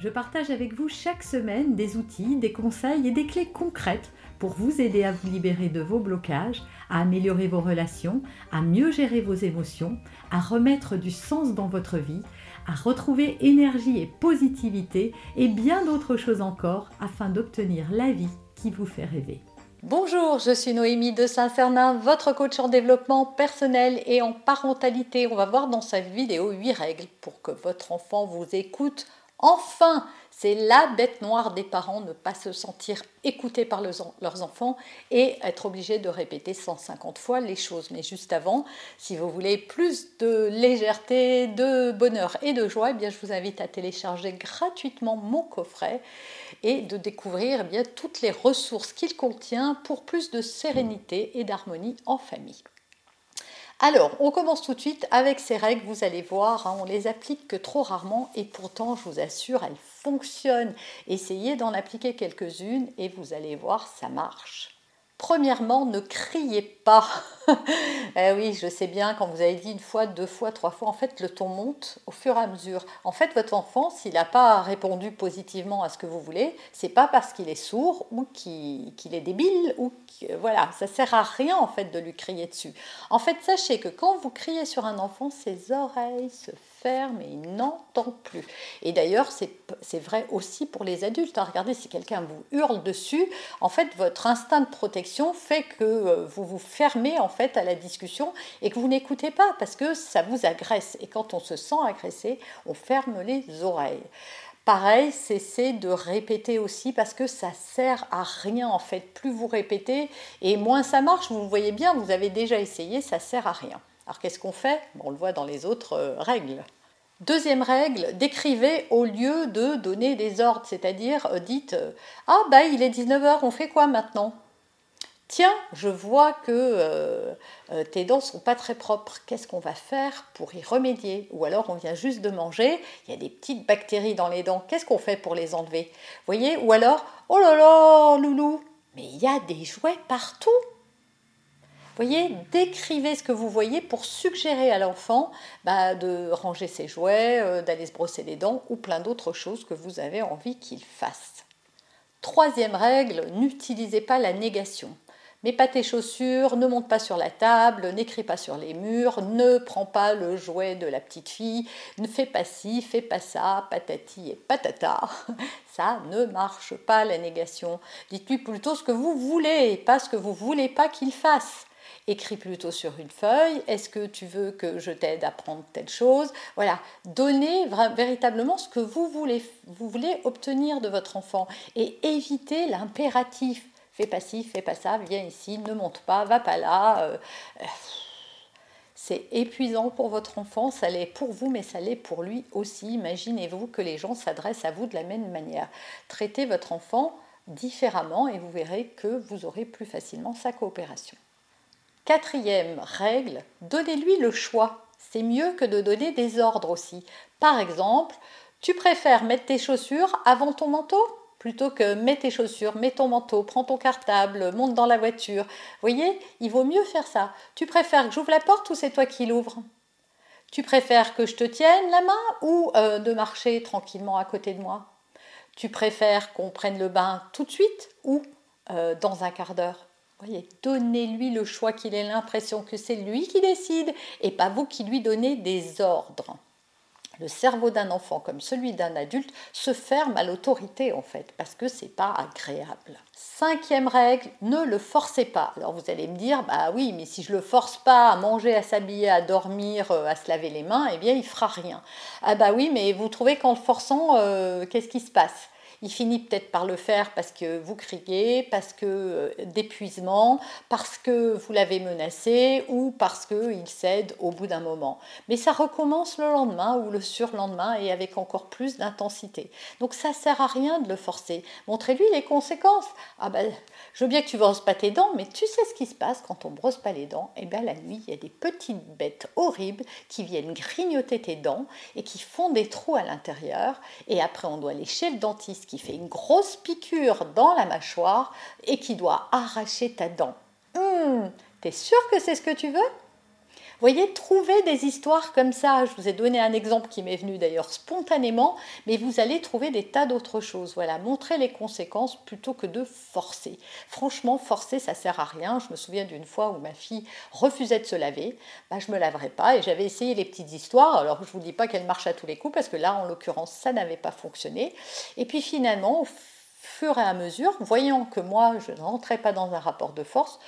Je partage avec vous chaque semaine des outils, des conseils et des clés concrètes pour vous aider à vous libérer de vos blocages, à améliorer vos relations, à mieux gérer vos émotions, à remettre du sens dans votre vie, à retrouver énergie et positivité et bien d'autres choses encore afin d'obtenir la vie qui vous fait rêver. Bonjour, je suis Noémie de Saint-Cernin, votre coach en développement personnel et en parentalité. On va voir dans cette vidéo 8 règles pour que votre enfant vous écoute enfin c'est la bête noire des parents, ne pas se sentir écoutés par leurs enfants et être obligé de répéter 150 fois les choses. Mais juste avant, si vous voulez plus de légèreté, de bonheur et de joie, eh bien, je vous invite à télécharger gratuitement mon coffret et de découvrir eh bien, toutes les ressources qu'il contient pour plus de sérénité et d'harmonie en famille. Alors, on commence tout de suite avec ces règles, vous allez voir, hein, on les applique que trop rarement et pourtant, je vous assure, elles fonctionnent. Essayez d'en appliquer quelques-unes et vous allez voir, ça marche. Premièrement, ne criez pas. eh oui, je sais bien, quand vous avez dit une fois, deux fois, trois fois, en fait, le ton monte au fur et à mesure. En fait, votre enfant, s'il n'a pas répondu positivement à ce que vous voulez, c'est pas parce qu'il est sourd ou qu'il est débile ou voilà, ça sert à rien en fait de lui crier dessus. En fait, sachez que quand vous criez sur un enfant, ses oreilles se et il n'entend plus. Et d'ailleurs, c'est vrai aussi pour les adultes. Hein. Regardez, si quelqu'un vous hurle dessus, en fait, votre instinct de protection fait que euh, vous vous fermez en fait à la discussion et que vous n'écoutez pas parce que ça vous agresse. Et quand on se sent agressé, on ferme les oreilles. Pareil, cessez de répéter aussi parce que ça sert à rien en fait. Plus vous répétez et moins ça marche. Vous voyez bien, vous avez déjà essayé, ça sert à rien. Alors qu'est-ce qu'on fait? On le voit dans les autres euh, règles. Deuxième règle, décrivez au lieu de donner des ordres, c'est-à-dire euh, dites euh, Ah, bah il est 19h, on fait quoi maintenant? Tiens, je vois que tes dents sont pas très propres. Qu'est-ce qu'on va faire pour y remédier? Ou alors on vient juste de manger, il y a des petites bactéries dans les dents. Qu'est-ce qu'on fait pour les enlever? Voyez? Ou alors Oh là là, loulou, mais il y a des jouets partout voyez, décrivez ce que vous voyez pour suggérer à l'enfant bah, de ranger ses jouets, euh, d'aller se brosser les dents ou plein d'autres choses que vous avez envie qu'il fasse. Troisième règle, n'utilisez pas la négation. Mets pas tes chaussures, ne monte pas sur la table, n'écris pas sur les murs, ne prends pas le jouet de la petite fille, ne fais pas ci, fais pas ça, patati et patata. Ça ne marche pas la négation. Dites-lui plutôt ce que vous voulez, pas ce que vous voulez pas qu'il fasse écris plutôt sur une feuille, est-ce que tu veux que je t'aide à prendre telle chose? Voilà, donnez véritablement ce que vous voulez, obtenir de votre enfant et évitez l'impératif. Fais pas ci, fais pas ça, viens ici, ne monte pas, va pas là. Euh, euh, c'est épuisant pour votre enfant, ça l'est pour vous, mais ça l'est pour lui aussi. Imaginez-vous que les gens s'adressent à vous de la même manière. Traitez votre enfant différemment et vous verrez que vous aurez plus facilement sa coopération. Quatrième règle, donnez-lui le choix. C'est mieux que de donner des ordres aussi. Par exemple, tu préfères mettre tes chaussures avant ton manteau plutôt que mets tes chaussures, mets ton manteau, prends ton cartable, monte dans la voiture. Voyez, il vaut mieux faire ça. Tu préfères que j'ouvre la porte ou c'est toi qui l'ouvres? Tu préfères que je te tienne la main ou euh, de marcher tranquillement à côté de moi? Tu préfères qu'on prenne le bain tout de suite ou euh, dans un quart d'heure? Voyez, donnez-lui le choix qu'il ait l'impression que c'est lui qui décide et pas vous qui lui donnez des ordres. Le cerveau d'un enfant comme celui d'un adulte se ferme à l'autorité en fait parce que c'est pas agréable. Cinquième règle, ne le forcez pas. Alors vous allez me dire, bah oui, mais si je le force pas à manger, à s'habiller, à dormir, euh, à se laver les mains, eh bien il fera rien. Ah bah oui, mais vous trouvez qu'en le forçant, euh, qu'est-ce qui se passe? Il finit peut-être par le faire parce que vous criez, parce que euh, d'épuisement, parce que vous l'avez menacé ou parce qu'il cède au bout d'un moment. Mais ça recommence le lendemain ou le surlendemain et avec encore plus d'intensité. Donc ça sert à rien de le forcer. Montrez-lui les conséquences. Ah ben, je veux bien que tu brosses pas tes dents, mais tu sais ce qui se passe quand on brosse pas les dents. Et eh bien la nuit, il y a des petites bêtes horribles qui viennent grignoter tes dents et qui font des trous à l'intérieur. Et après, on doit aller chez le dentiste qui fait une grosse piqûre dans la mâchoire et qui doit arracher ta dent. Hum, T'es sûr que c'est ce que tu veux? Voyez, trouver des histoires comme ça. Je vous ai donné un exemple qui m'est venu d'ailleurs spontanément, mais vous allez trouver des tas d'autres choses. Voilà, montrer les conséquences plutôt que de forcer. Franchement, forcer, ça sert à rien. Je me souviens d'une fois où ma fille refusait de se laver. Bah, je me laverai pas et j'avais essayé les petites histoires. Alors, je vous dis pas qu'elle marche à tous les coups parce que là, en l'occurrence, ça n'avait pas fonctionné. Et puis finalement, fur et à mesure, voyant que moi, je ne rentrais pas dans un rapport de force,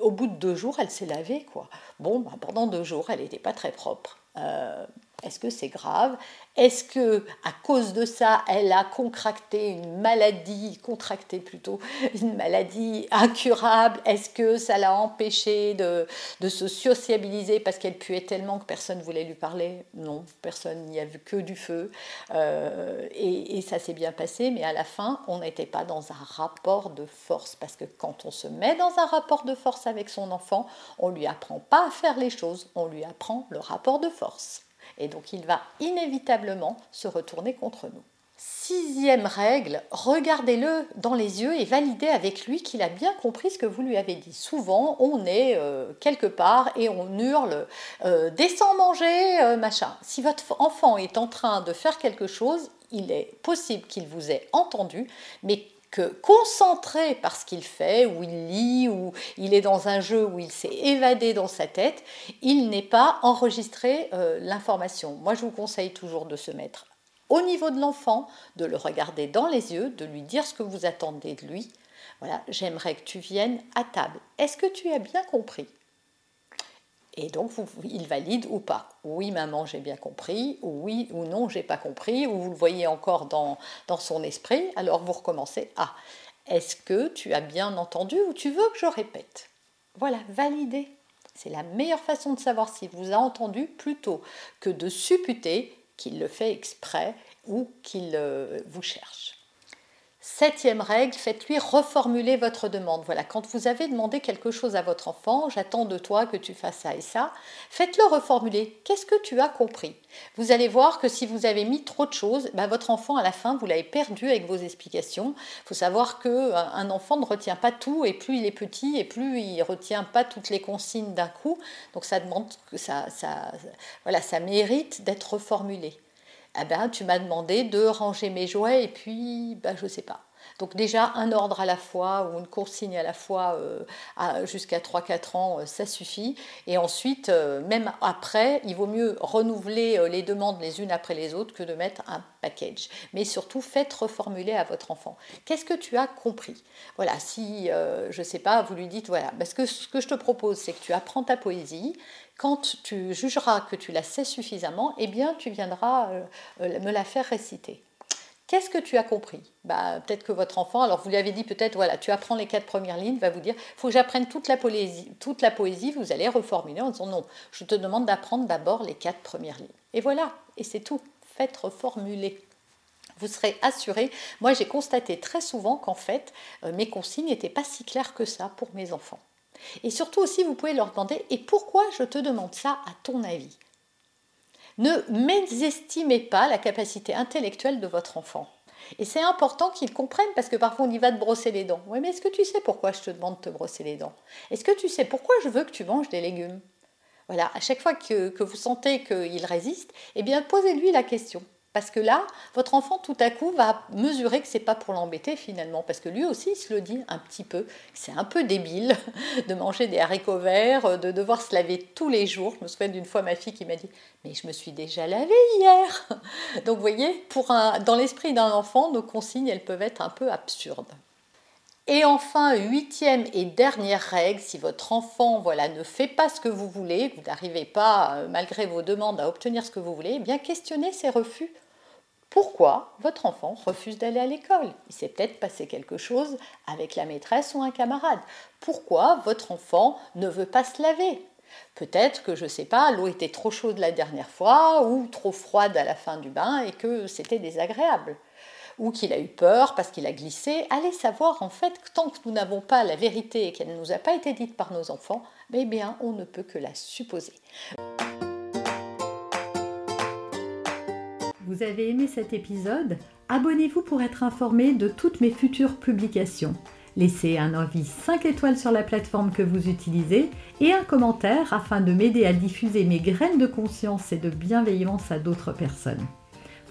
au bout de deux jours, elle s'est lavée. Quoi. Bon, bah, pendant deux jours, elle n'était pas très propre. Euh, est-ce que c'est grave? Est-ce que à cause de ça, elle a contracté une maladie, contracté plutôt une maladie incurable? Est-ce que ça l'a empêché de, se sociabiliser parce qu'elle puait tellement que personne ne voulait lui parler? Non, personne n'y a vu que du feu. Euh, et, ça s'est bien passé, mais à la fin, on n'était pas dans un rapport de force. Parce que quand on se met dans un rapport de force avec son enfant, on lui apprend pas à faire les choses, on lui apprend le rapport de force. Et donc il va inévitablement se retourner contre nous. Sixième règle, regardez-le dans les yeux et validez avec lui qu'il a bien compris ce que vous lui avez dit. Souvent, on est euh, quelque part et on hurle euh, Descends manger, euh, machin. Si votre enfant est en train de faire quelque chose, il est possible qu'il vous ait entendu, mais que concentré par ce qu'il fait, ou il lit, ou il est dans un jeu où il s'est évadé dans sa tête, il n'est pas enregistré euh, l'information. Moi, je vous conseille toujours de se mettre au niveau de l'enfant, de le regarder dans les yeux, de lui dire ce que vous attendez de lui. Voilà, j'aimerais que tu viennes à table. Est-ce que tu as bien compris? Et donc, il valide ou pas. Oui, maman, j'ai bien compris. Ou oui ou non, j'ai pas compris. Ou vous le voyez encore dans, son esprit. Alors, vous recommencez. Ah, est-ce que tu as bien entendu ou tu veux que je répète? Voilà, valider. C'est la meilleure façon de savoir s'il vous a entendu plutôt que de supputer qu'il le fait exprès ou qu'il euh, vous cherche. Septième règle, faites-lui reformuler votre demande. Voilà, quand vous avez demandé quelque chose à votre enfant, j'attends de toi que tu fasses ça et ça, faites-le reformuler. Qu'est-ce que tu as compris? Vous allez voir que si vous avez mis trop de choses, ben votre enfant à la fin, vous l'avez perdu avec vos explications. Il faut savoir qu'un enfant ne retient pas tout et plus il est petit et plus il retient pas toutes les consignes d'un coup. Donc ça demande ça, voilà, ça mérite d'être reformulé eh ben, tu m'as demandé de ranger mes jouets et puis, ben, je sais pas. Donc déjà, un ordre à la fois ou une consigne à la fois euh, jusqu'à 3-4 ans, euh, ça suffit. Et ensuite, euh, même après, il vaut mieux renouveler les demandes les unes après les autres que de mettre un package. Mais surtout, faites reformuler à votre enfant. Qu'est-ce que tu as compris? Voilà, si, je ne sais pas, vous lui dites, voilà, parce que ce que je te propose, c'est que tu apprends ta poésie quand tu jugeras que tu la sais suffisamment, eh bien, tu viendras me la faire réciter. Qu'est-ce que tu as compris? Bah, Peut-être que votre enfant, alors vous lui avez dit peut-être, voilà, tu apprends les quatre premières lignes, va vous dire, il faut que j'apprenne toute la, poésie, toute la poésie, vous allez reformuler en disant, non, je te demande d'apprendre d'abord les quatre premières lignes. Et voilà, et c'est tout, faites reformuler. Vous serez assuré. Moi, j'ai constaté très souvent qu'en fait, euh, mes consignes n'étaient pas si claires que ça pour mes enfants. Et surtout aussi, vous pouvez leur demander Et pourquoi je te demande ça à ton avis? Ne mésestimez pas la capacité intellectuelle de votre enfant. Et c'est important qu'il comprenne parce que parfois on y va de brosser les dents. Oui, mais est-ce que tu sais pourquoi je te demande de te brosser les dents? Est-ce que tu sais pourquoi je veux que tu manges des légumes? Voilà, à chaque fois que, que vous sentez qu'il résiste, eh bien posez-lui la question. Parce que là, votre enfant tout à coup va mesurer que c'est pas pour l'embêter finalement, parce que lui aussi il se le dit un petit peu. C'est un peu débile de manger des haricots verts, de devoir se laver tous les jours. Je me souviens d'une fois ma fille qui m'a dit mais je me suis déjà lavée hier. Donc vous voyez, pour un, dans l'esprit d'un enfant, nos consignes elles peuvent être un peu absurdes. Et enfin, huitième et dernière règle, si votre enfant voilà, ne fait pas ce que vous voulez, vous n'arrivez pas, euh, malgré vos demandes, à obtenir ce que vous voulez, eh bien questionnez ses refus Pourquoi votre enfant refuse d'aller à l'école? Il s'est peut-être passé quelque chose avec la maîtresse ou un camarade. Pourquoi votre enfant ne veut pas se laver? Peut-être que, je ne sais pas, l'eau était trop chaude la dernière fois ou trop froide à la fin du bain et que c'était désagréable. Ou qu'il a eu peur parce qu'il a glissé. Allez savoir, en fait, tant que nous n'avons pas la vérité et qu'elle ne nous a pas été dite par nos enfants, eh bien, on ne peut que la supposer. Vous avez aimé cet épisode? Abonnez-vous pour être informé de toutes mes futures publications. Laissez un avis 5 étoiles sur la plateforme que vous utilisez et un commentaire afin de m'aider à diffuser mes graines de conscience et de bienveillance à d'autres personnes.